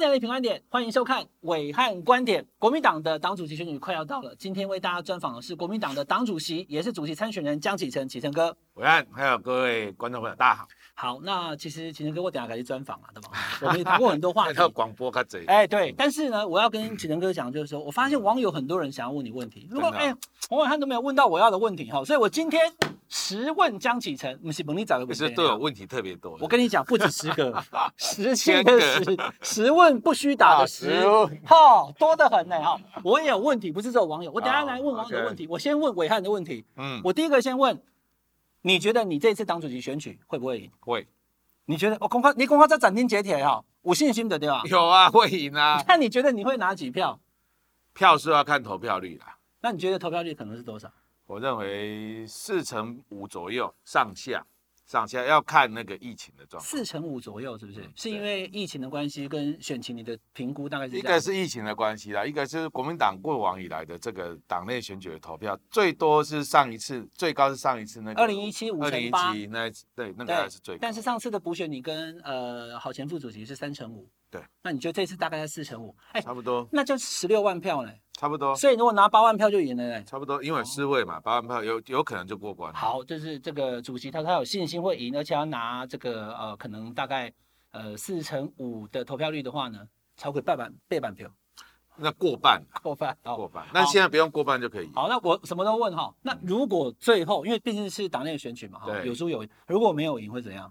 点的品观点，欢迎收看伟汉观点。国民党的党主席选举快要到了，今天为大家专访的是国民党的党主席，也是主席参选人江启臣，启臣哥。伟汉，还有各位观众朋友，大家好。好，那其实启程哥，我等下开始专访啊，对吗？我们也谈过很多话题。广播卡嘴。哎，对，但是呢，我要跟启程哥讲，就是说我发现网友很多人想要问你问题，如果哎，暐瀚都没有问到我要的问题哈，所以我今天十问江启臣，不是蒙你找的问题，是都有问题特别多。我跟你讲，不止十个，十千个十，十问不虚答的十，哈，多得很呢哈。我也有问题，不是只有网友，我等下来问网友的问题，我先问伟汉的问题。嗯，我第一个先问。你觉得你这次党主席选举会不会赢？会。你觉得我恐怕，你恐怕在斩钉截铁哈，有信心的对吧？有啊，会赢啊。那你觉得你会拿几票？票是要看投票率啦。那你觉得投票率可能是多少？我认为四成五左右上下。上下要看那个疫情的状况，四成五左右是不是？是因为疫情的关系跟选情，你的评估大概是？一个是疫情的关系啦，一个是国民党过往以来的这个党内选举的投票，最多是上一次最高是上一次那个二零一七五成八，那对那个还是最高。但是上次的补选你跟呃郝前副主席是三成五，对，那你觉得这次大概在四成五？哎，差不多，那就十六万票呢。差不多，所以如果拿八万票就赢了嘞。差不多，因为四位嘛，八万票有有可能就过关。好，就是这个主席他他有信心会赢，而且要拿这个呃可能大概呃四成五的投票率的话呢，超过半半背半票。那过半，过半，过半。那现在不用过半就可以。好，那我什么都问哈。那如果最后，因为毕竟是党内选举嘛，哈，有输有赢，如果没有赢会怎样？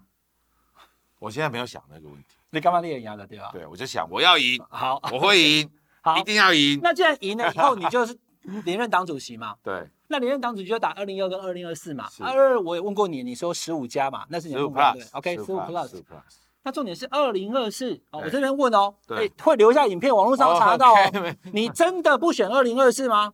我现在没有想那个问题。你干嘛你也赢了对吧？对，我就想我要赢，好，我会赢。好，一定要赢。那既然赢了以后，你就是连任党主席嘛。对。那连任党主席就打二零二跟二零二四嘛。二二我也问过你，你说十五加嘛，那是你的目标对。OK，十五 plus。那重点是二零二四哦，我这边问哦，对，会留下影片，网络上查到哦。你真的不选二零二四吗？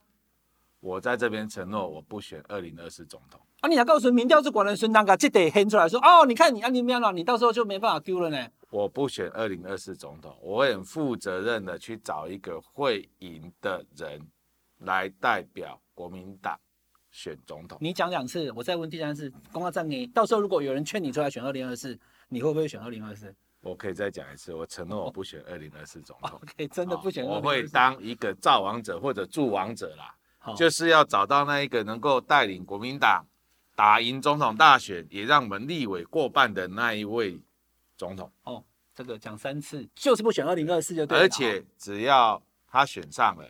我在这边承诺，我不选二零二四总统。啊，你还告诉民调是管人孙当噶，这得喊出来说哦，你看你啊，你没有了，你到时候就没办法丢了呢。我不选二零二四总统，我会很负责任的去找一个会赢的人来代表国民党选总统。你讲两次，我再问第三次，公告站你，到时候如果有人劝你出来选二零二四，你会不会选二零二四？我可以再讲一次，我承诺我不选二零二四总统。OK，真的不选。我会当一个造王者或者助王者啦，就是要找到那一个能够带领国民党打赢总统大选，也让我们立委过半的那一位。总统哦，这个讲三次就是不选二零二四就对了。而且只要他选上了，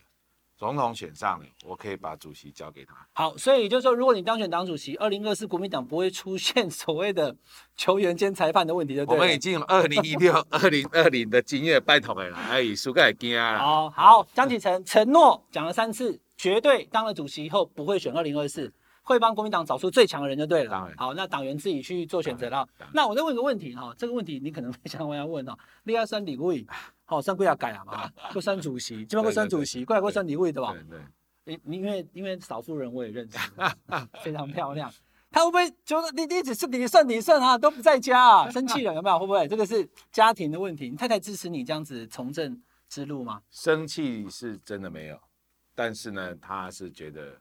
总统选上了，我可以把主席交给他。好，所以就是说，如果你当选党主席，二零二四国民党不会出现所谓的 球员兼裁判的问题，就对。我们已经有二零一六、二零二零的经验，拜托了，哎，输个惊啊！好好，江启臣承诺讲了三次，绝对当了主席以后不会选二零二四。会帮国民党找出最强的人就对了。当然。好，那党员自己去做选择了。那我再问个问题哈，这个问题你可能会想我要问哦。你要选立委，好，选贵要改啊嘛，不选主席，基本不选主席，过来过选立委对吧？对。你因为因为少数人我也认识，非常漂亮。他会不会就是你你只是你算你算啊，都不在家啊，生气了有没有？会不会这个是家庭的问题？你太太支持你这样子从政之路吗？生气是真的没有，但是呢，他是觉得。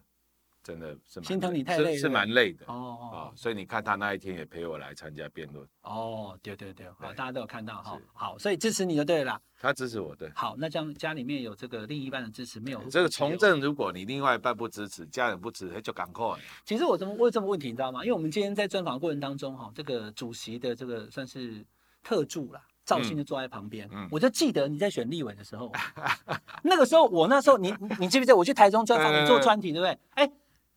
真的是心疼你太累，是蛮累的哦哦，所以你看他那一天也陪我来参加辩论。哦，对对对，好，大家都有看到哈，好，所以支持你就对了，他支持我对，好，那这样家里面有这个另一半的支持没有？这个从政，如果你另外一半不支持，家人不支持，就赶快。其实我怎么问这么问题，你知道吗？因为我们今天在专访过程当中哈，这个主席的这个算是特助啦，赵信就坐在旁边，我就记得你在选立委的时候，那个时候我那时候你你记不记得？我去台中专访你做专题对不对？哎。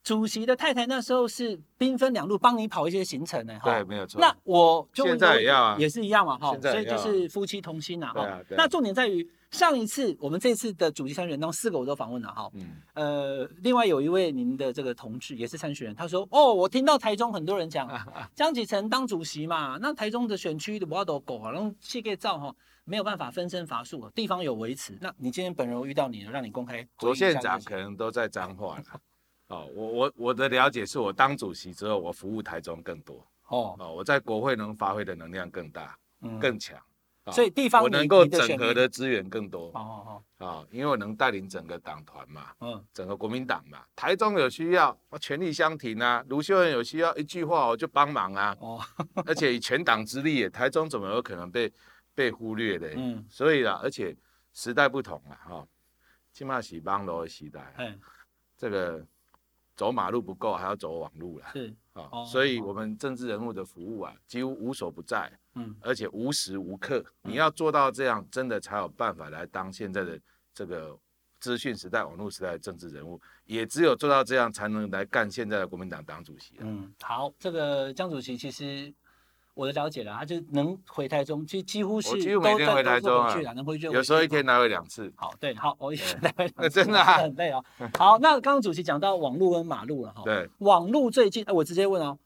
主席的太太那时候是兵分两路帮你跑一些行程呢，对，没有错。那我就现在也要啊，也是一样嘛，哈，所以就是夫妻同心呐，哈。那重点在于上一次我们这次的主席参选人当四个我都访问了，哈，嗯，呃，另外有一位您的这个同志也是参选人，他说，哦，我听到台中很多人讲 江启臣当主席嘛，那台中的选区的不要都狗啊，然后气给造哈，没有办法分身乏术，地方有维持。那你今天本人遇到你了，让你公开，左县长可能都在彰化。哦，我我我的了解是我当主席之后，我服务台中更多。哦哦，我在国会能发挥的能量更大，嗯，更强。所以地方我能够整合的资源更多。哦哦哦，因为我能带领整个党团嘛，嗯，整个国民党嘛。台中有需要，我全力相挺啊。卢秀恩有需要，一句话我就帮忙啊。哦，而且以全党之力，台中怎么有可能被被忽略的。嗯，所以啊，而且时代不同了哈，起码是帮罗的时代。嗯，这个走马路不够，还要走网路了。是啊，哦、所以我们政治人物的服务啊，几乎无所不在。嗯，而且无时无刻，你要做到这样，真的才有办法来当现在的这个。资讯时代、网络时代的政治人物，也只有做到这样，才能来干现在的国民党党主席。嗯，好，这个江主席其实我的了解了，他就能回台中，其实几乎是几乎每天回台中啊，能回去，有时候一天来回两次。好，对，好，我一天来回两 次，真的很累哦。好，那刚刚主席讲到网路跟马路了哈。对，网路最近，哎，我直接问哦，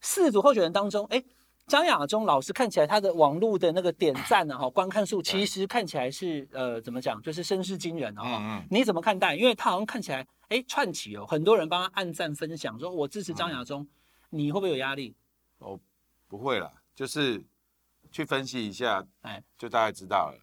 四组候选人当中，哎。张亚中老师看起来他的网路的那个点赞呢，哈，观看数其实看起来是呃怎么讲，就是声势惊人啊、哦。嗯嗯。你怎么看待？因为他好像看起来哎串起哦，很多人帮他按赞分享，说我支持张亚中，嗯、你会不会有压力？哦，不会啦，就是去分析一下，哎，就大概知道了。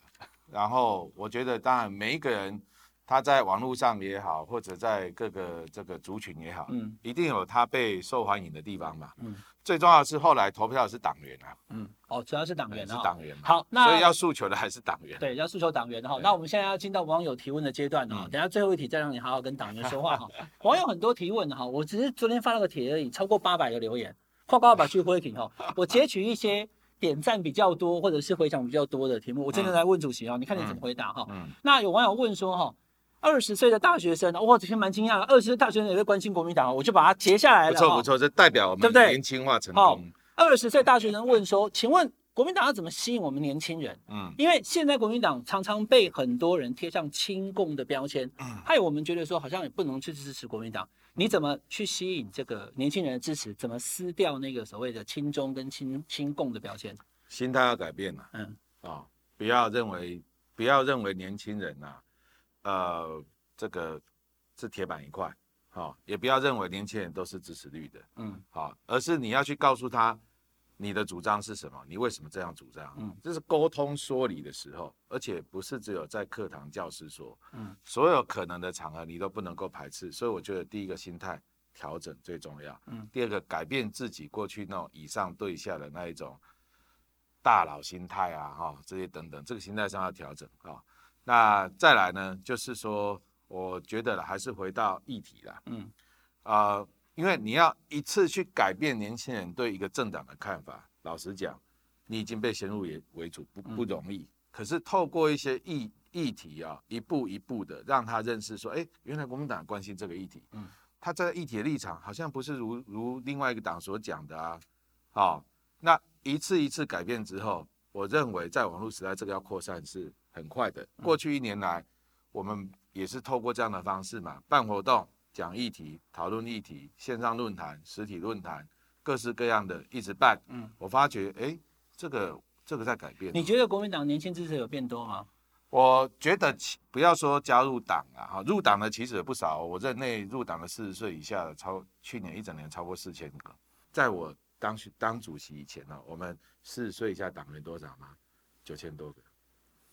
然后我觉得，当然每一个人他在网络上也好，或者在各个这个族群也好，嗯，一定有他被受欢迎的地方嘛，嗯。最重要的是后来投票的是党员啊，嗯，哦，主要是党员，是党员。好，那所以要诉求的还是党员。对，要诉求党员的哈。那我们现在要进到网友提问的阶段哈，等下最后一题再让你好好跟党员说话哈。网友很多提问哈，我只是昨天发了个帖而已，超过八百个留言，快快把去回听哈。我截取一些点赞比较多或者是回响比较多的题目，我真的来问主席啊，你看你怎么回答哈？嗯。那有网友问说哈。二十岁的大学生，哇，这些蛮惊讶的。二十岁大学生也会关心国民党，我就把它截下来了。不错不错，这代表我们年轻化成功。二十岁大学生问说：“请问国民党要怎么吸引我们年轻人？”嗯，因为现在国民党常常被很多人贴上亲共的标签，嗯，害我们觉得说好像也不能去支持国民党。你怎么去吸引这个年轻人的支持？怎么撕掉那个所谓的亲中跟亲亲共的标签？心态要改变了。嗯，啊、哦，不要认为不要认为年轻人呐、啊。呃，这个是铁板一块，好、哦，也不要认为年轻人都是支持绿的，嗯，好、哦，而是你要去告诉他你的主张是什么，你为什么这样主张，嗯，这是沟通说理的时候，而且不是只有在课堂教室说，嗯，所有可能的场合你都不能够排斥，所以我觉得第一个心态调整最重要，嗯，第二个改变自己过去那种以上对下的那一种大佬心态啊，哈、哦，这些等等，这个心态上要调整啊。哦那再来呢，就是说，我觉得还是回到议题啦，嗯，啊、呃，因为你要一次去改变年轻人对一个政党的看法，老实讲，你已经被先入为主，不不容易。嗯、可是透过一些议议题啊，一步一步的让他认识说，哎，原来国民党关心这个议题，嗯，他这个议题的立场好像不是如如另外一个党所讲的啊，好、哦，那一次一次改变之后，我认为在网络时代，这个要扩散是。很快的，过去一年来，我们也是透过这样的方式嘛，办活动、讲议题、讨论议题、线上论坛、实体论坛，各式各样的一直办。嗯，我发觉，哎，这个这个在改变。你觉得国民党年轻支持有变多吗？我觉得，不要说加入党啊，哈，入党的其实也不少。我任内入党的四十岁以下的超，去年一整年超过四千个。在我当当主席以前呢，我们四十岁以下党员多少吗？九千多个。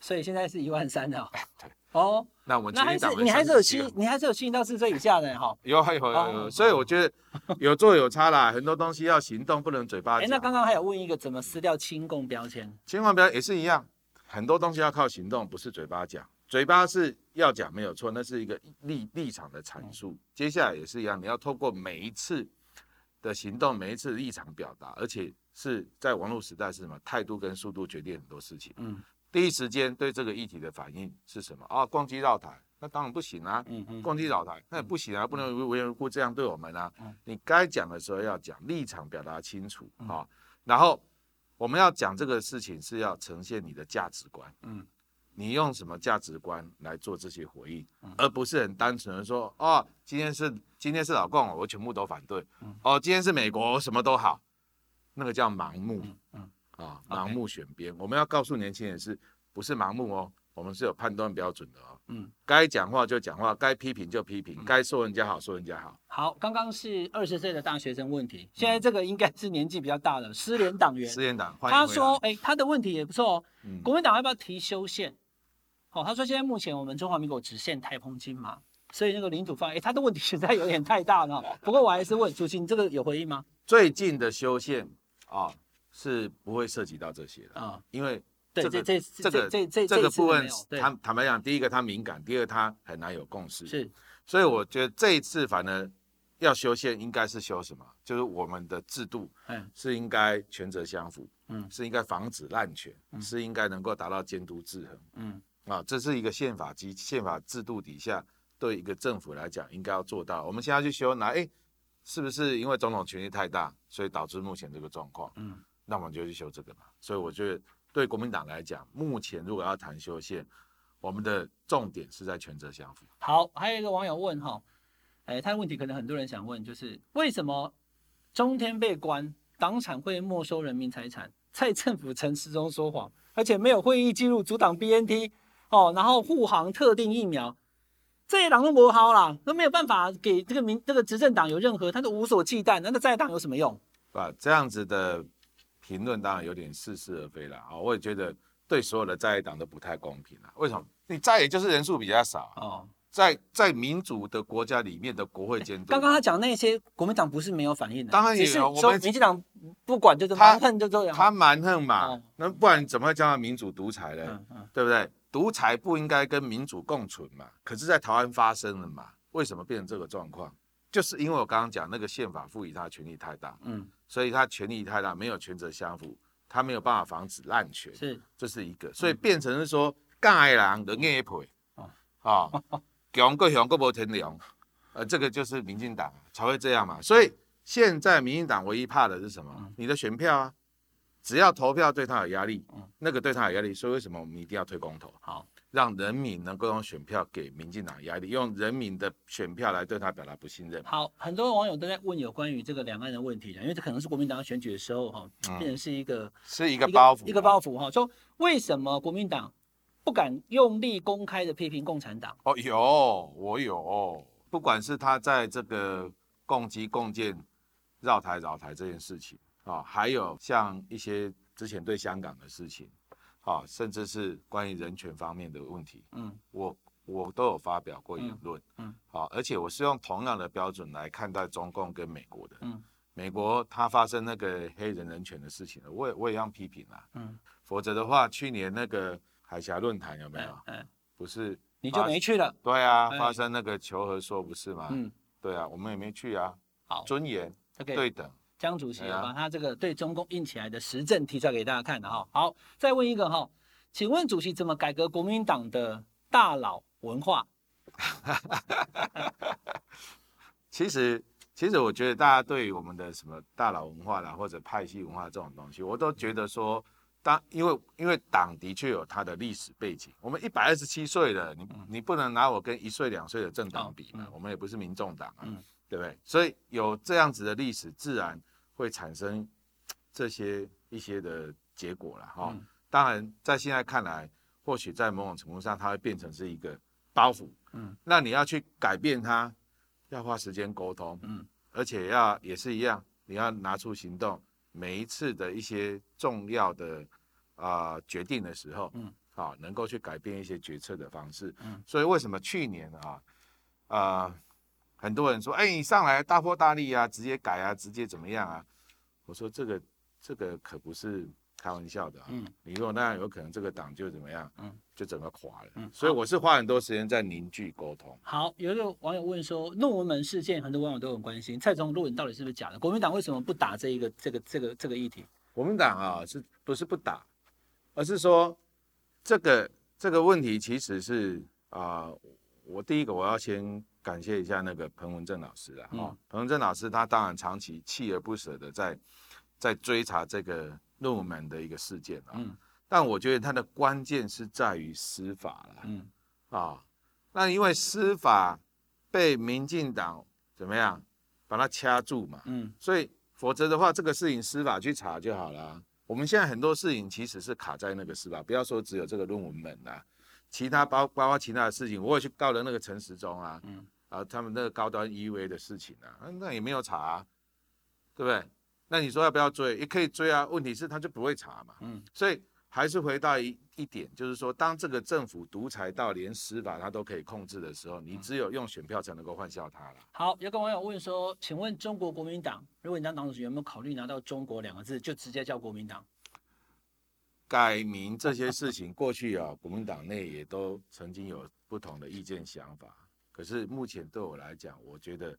所以现在是一万三了哦。对哦，那我们那还是你还是有吸，你还是有吸引到四十岁以下的哈。有有有有，所以我觉得有做有差啦，很多东西要行动，不能嘴巴讲。哎，那刚刚还有问一个，怎么撕掉亲共标签？亲共标签也是一样，很多东西要靠行动，不是嘴巴讲。嘴巴是要讲没有错，那是一个立立场的阐述。接下来也是一样，你要透过每一次的行动，每一次立场表达，而且是在网络时代是什么态度跟速度决定很多事情。嗯。第一时间对这个议题的反应是什么啊？攻击绕台，那当然不行啊！嗯嗯，攻击绕台，那也不行啊，不能无缘无故这样对我们啊！嗯、你该讲的时候要讲，立场表达清楚啊、哦。然后我们要讲这个事情是要呈现你的价值观，嗯，你用什么价值观来做这些回应，嗯、而不是很单纯的说哦，今天是今天是老共，我全部都反对，嗯、哦，今天是美国，我什么都好，那个叫盲目，嗯。嗯啊，盲目选边我们要告诉年轻人是不是盲目哦？我们是有判断标准的哦。嗯，该讲话就讲话，该批评就批评，该、嗯、说人家好说人家好。好，刚刚是二十岁的大学生问题，现在这个应该是年纪比较大的失联党员。失联党，他说，哎，他的问题也不错哦。嗯、国民党要不要提修宪？好、哦，他说现在目前我们中华民国只限台澎金马，所以那个领土范围，哎，他的问题实在有点太大了。不过我还是问主席，你这个有回应吗？最近的修宪啊。哦是不会涉及到这些的啊，因为对，这这这个这这这个部分，坦坦白讲，第一个他敏感，第二他很难有共识。是，所以我觉得这一次反而要修宪，应该是修什么？就是我们的制度，嗯，是应该权责相符，嗯，是应该防止滥权，是应该能够达到监督制衡，嗯，啊，这是一个宪法及宪法制度底下对一个政府来讲应该要做到。我们现在去修，那哎，是不是因为总统权力太大，所以导致目前这个状况？嗯，那我们就去修这个嘛。所以我觉得。对国民党来讲，目前如果要谈修宪，我们的重点是在权责相符。好，还有一个网友问哈，哎，他的问题可能很多人想问，就是为什么中天被关，党产会没收人民财产，蔡政府陈时中说谎，而且没有会议记录阻挡 BNT 哦，然后护航特定疫苗，这些党都不好啦，都没有办法给这个民这个执政党有任何，他都无所忌惮，那那在党有什么用？把这样子的。评论当然有点似是而非了啊！我也觉得对所有的在野党都不太公平了。为什么？你在野就是人数比较少哦，在在民主的国家里面的国会监督，刚刚他讲那些国民党不是没有反应的，当然也有。我们民进党不管就是蛮横就这样，他蛮横嘛，那不然怎么会叫他民主独裁呢？对不对？独裁不应该跟民主共存嘛？可是，在台湾发生了嘛？为什么变成这个状况？就是因为我刚刚讲那个宪法赋予他权力太大，嗯。所以他权力太大，没有权责相符，他没有办法防止滥权，是，这是一个，所以变成是说，干人人也赔，啊，强过强过无天良，呃，这个就是民进党才会这样嘛。所以现在民进党唯一怕的是什么？你的选票啊，只要投票对他有压力，那个对他有压力，所以为什么我们一定要推公投？好。让人民能够用选票给民进党压力，用人民的选票来对他表达不信任。好，很多网友都在问有关于这个两岸的问题，因为这可能是国民党选举的时候哈，变成是一个、嗯、是一个包袱，一个包袱哈。说为什么国民党不敢用力公开的批评共产党？哦，有，我有，不管是他在这个共机共建绕台绕台这件事情啊，还有像一些之前对香港的事情。啊，甚至是关于人权方面的问题，嗯，我我都有发表过言论，嗯，好，而且我是用同样的标准来看待中共跟美国的，嗯，美国它发生那个黑人人权的事情了，我也我也要批评啦，嗯，否则的话，去年那个海峡论坛有没有？嗯，不是，你就没去了？对啊，发生那个求和说不是吗？嗯，对啊，我们也没去啊，好，尊严，对等。江主席把他这个对中共硬起来的实证提出来给大家看的哈。好，再问一个哈，请问主席怎么改革国民党的大佬文化？其实，其实我觉得大家对于我们的什么大佬文化啦，或者派系文化这种东西，我都觉得说，当因为因为党的确有它的历史背景。我们一百二十七岁了，你你不能拿我跟一岁两岁的政党比嘛？我们也不是民众党啊，对不对？所以有这样子的历史，自然。会产生这些一些的结果了哈。当然，在现在看来，或许在某种程度上，它会变成是一个包袱。嗯，那你要去改变它，要花时间沟通。嗯，而且要也是一样，你要拿出行动。每一次的一些重要的啊、呃、决定的时候，嗯，好，能够去改变一些决策的方式。嗯，所以为什么去年啊啊？呃很多人说，哎，你上来大破大立啊，直接改啊，直接怎么样啊？我说这个这个可不是开玩笑的啊。嗯，你如果那样，有可能这个党就怎么样？嗯，就整个垮了。嗯，所以我是花很多时间在凝聚沟通。好，有一个网友问说，论文门事件，很多网友都很关心，蔡总统论文到底是不是假的？国民党为什么不打这一个这个这个这个议题？国民党啊，是不是不打？而是说这个这个问题其实是啊、呃，我第一个我要先。感谢一下那个彭文正老师啊，哦，彭文正老师他当然长期锲而不舍的在在追查这个论文门的一个事件啊，嗯，但我觉得他的关键是在于司法了，嗯，啊，那因为司法被民进党怎么样把它掐住嘛，嗯，所以否则的话这个事情司法去查就好了。我们现在很多事情其实是卡在那个司法，不要说只有这个论文门啦。其他包包括其他的事情，我也去告了那个陈时中啊，嗯，啊，他们那个高端 EUA 的事情啊，那也没有查啊，对不对？那你说要不要追？也可以追啊，问题是他就不会查嘛，嗯，所以还是回到一一点，就是说，当这个政府独裁到连司法他都可以控制的时候，你只有用选票才能够换笑他了。好，有个网友问说，请问中国国民党，如果你当党主席，有没有考虑拿到“中国”两个字，就直接叫国民党？改名这些事情，过去啊，国民党内也都曾经有不同的意见想法。可是目前对我来讲，我觉得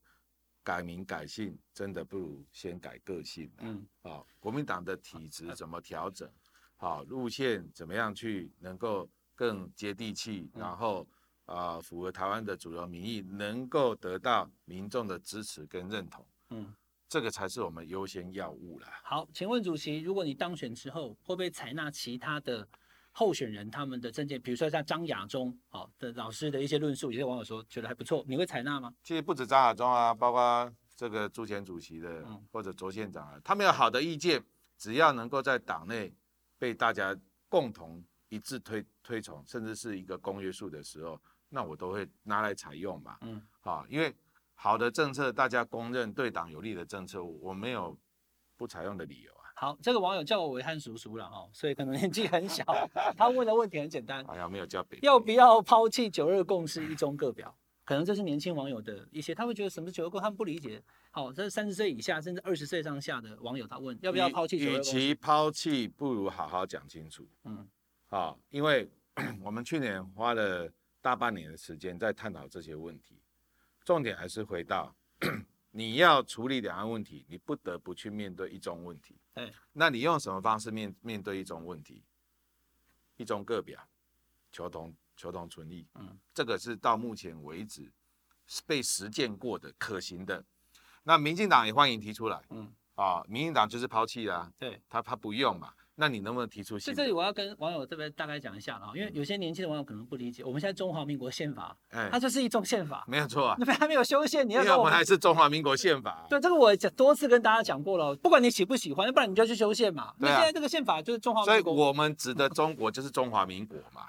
改名改姓真的不如先改个性。嗯，啊，国民党的体制怎么调整？好，路线怎么样去能够更接地气，然后啊，符合台湾的主流民意，能够得到民众的支持跟认同。嗯。这个才是我们优先要务啦。好，请问主席，如果你当选之后，会不会采纳其他的候选人他们的政见？比如说像张亚中，好的老师的一些论述，有些网友说觉得还不错，你会采纳吗？其实不止张亚中啊，包括这个朱前主席的，嗯、或者卓县长啊，他们有好的意见，只要能够在党内被大家共同一致推推崇，甚至是一个公约数的时候，那我都会拿来采用嘛。嗯，好，因为。好的政策，大家公认对党有利的政策，我没有不采用的理由啊。好，这个网友叫我维汉叔叔了哦，所以可能年纪很小。他问的问题很简单，好像没有叫北。要不要抛弃九二共识一中各表？可能这是年轻网友的一些，他会觉得什么九二共，他们不理解。好，这是三十岁以下甚至二十岁上下的网友，他问要不要抛弃九二共识？与其抛弃，不如好好讲清楚。嗯，好，因为 我们去年花了大半年的时间在探讨这些问题。重点还是回到，你要处理两岸问题，你不得不去面对一中问题。哎，那你用什么方式面面对一中问题？一中各表，求同求同存异。嗯，这个是到目前为止被实践过的可行的。那民进党也欢迎提出来。嗯，啊，民进党就是抛弃啦。对，他他不用嘛。那你能不能提出？在这里我要跟网友这边大概讲一下了，因为有些年轻的网友可能不理解，我们现在中华民国宪法，哎，它就是一种宪法，没有错啊。那边还没有修宪，你要说我们还是中华民国宪法。对，这个我讲多次跟大家讲过了，不管你喜不喜欢，要不然你就去修宪嘛。那现在这个宪法就是中华民国，所以我们指的中国就是中华民国嘛，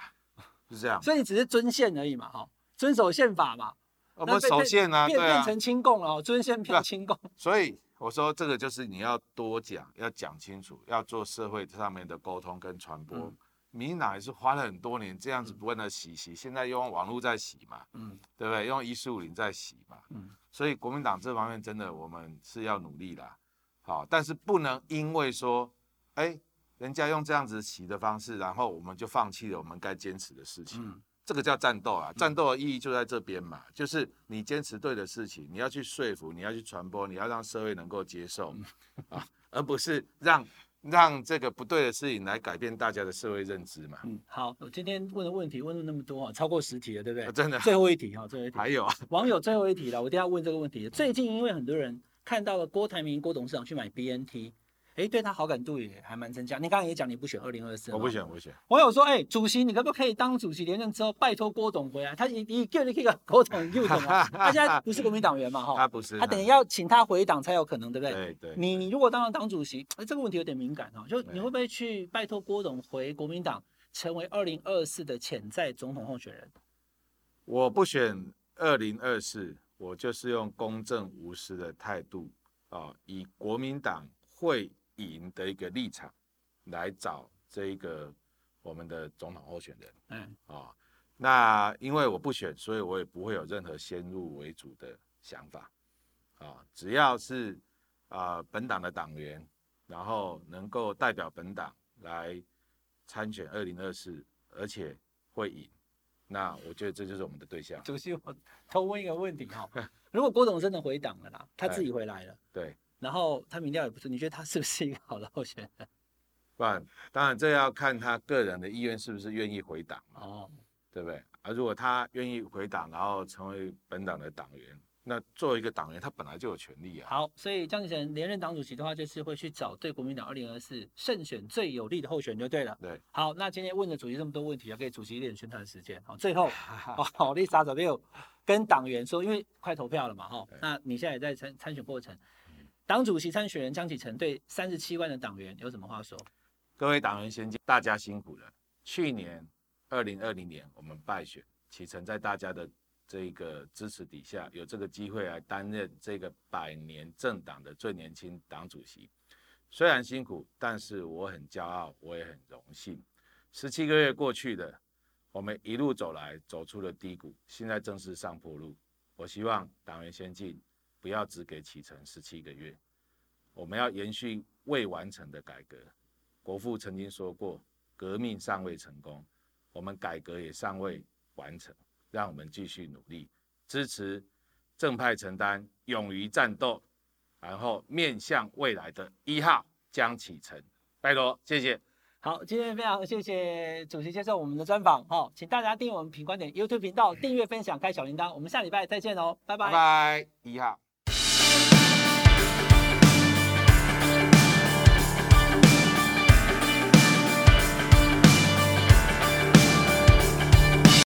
是这样。所以你只是遵宪而已嘛，哈，遵守宪法嘛。我们守宪啊，变变成亲共了，遵宪变亲共。所以。我说这个就是你要多讲，要讲清楚，要做社会上面的沟通跟传播。嗯、民进党也是花了很多年这样子不断的洗洗，现在用网络在洗嘛，嗯，对不对？用一四五零在洗嘛，嗯，所以国民党这方面真的我们是要努力啦，好，但是不能因为说，哎，人家用这样子洗的方式，然后我们就放弃了我们该坚持的事情。嗯这个叫战斗啊！战斗的意义就在这边嘛，就是你坚持对的事情，你要去说服，你要去传播，你要让社会能够接受啊，而不是让让这个不对的事情来改变大家的社会认知嘛。嗯，好，我今天问的问题问了那么多啊，超过十题了，对不对？真的。最后一题哈，最后一题。还有啊，网友最后一题了，我一定要问这个问题。最近因为很多人看到了郭台铭郭董事长去买 BNT。哎，对他好感度也还蛮增加。你刚刚也讲你不选二零二四，我不选，我不选。我有说，哎，主席，你可不可以当主席连任之后，拜托郭董回来？他一一个一个郭董又董啊，他现在不是国民党员嘛？哈，他不是，他等于要请他回党才有可能，对不对？对对。你如果当了党主席，哎，这个问题有点敏感哈，就你会不会去拜托郭董回国民党，成为二零二四的潜在总统候选人？我不选二零二四，我就是用公正无私的态度啊，以国民党会。赢的一个立场来找这一个我们的总统候选人，嗯啊、哦，那因为我不选，所以我也不会有任何先入为主的想法，啊、哦，只要是啊、呃、本党的党员，然后能够代表本党来参选二零二四，而且会赢，那我觉得这就是我们的对象。主席，我偷问一个问题哈，如果郭董真的回党了啦，他自己回来了，对。然后他民调也不错，你觉得他是不是一个好的候选人？不然，当然这要看他个人的意愿是不是愿意回党哦，对不对？而如果他愿意回党，然后成为本党的党员，那作为一个党员，他本来就有权利啊。好，所以江启臣连任党主席的话，就是会去找对国民党二零二四胜选最有利的候选人就对了。对，好，那今天问了主席这么多问题，要给主席一点宣传时间。好，最后，好，丽莎准备有跟党员说，因为快投票了嘛，哈，那你现在也在参参选过程。党主席参选人江启臣对三十七万的党员有什么话说？各位党员先进，大家辛苦了。去年二零二零年我们败选，启臣在大家的这个支持底下，有这个机会来担任这个百年政党的最年轻党主席。虽然辛苦，但是我很骄傲，我也很荣幸。十七个月过去了，我们一路走来，走出了低谷，现在正式上坡路。我希望党员先进。不要只给启程十七个月，我们要延续未完成的改革。国父曾经说过：“革命尚未成功，我们改革也尚未完成，让我们继续努力，支持正派承担、勇于战斗，然后面向未来的一号江启程，拜托，谢谢。好，今天非常谢谢主席接受我们的专访，好，请大家订阅我们品观点 YouTube 频道，订阅、分享、开小铃铛，我们下礼拜再见哦，拜拜。拜拜，一号。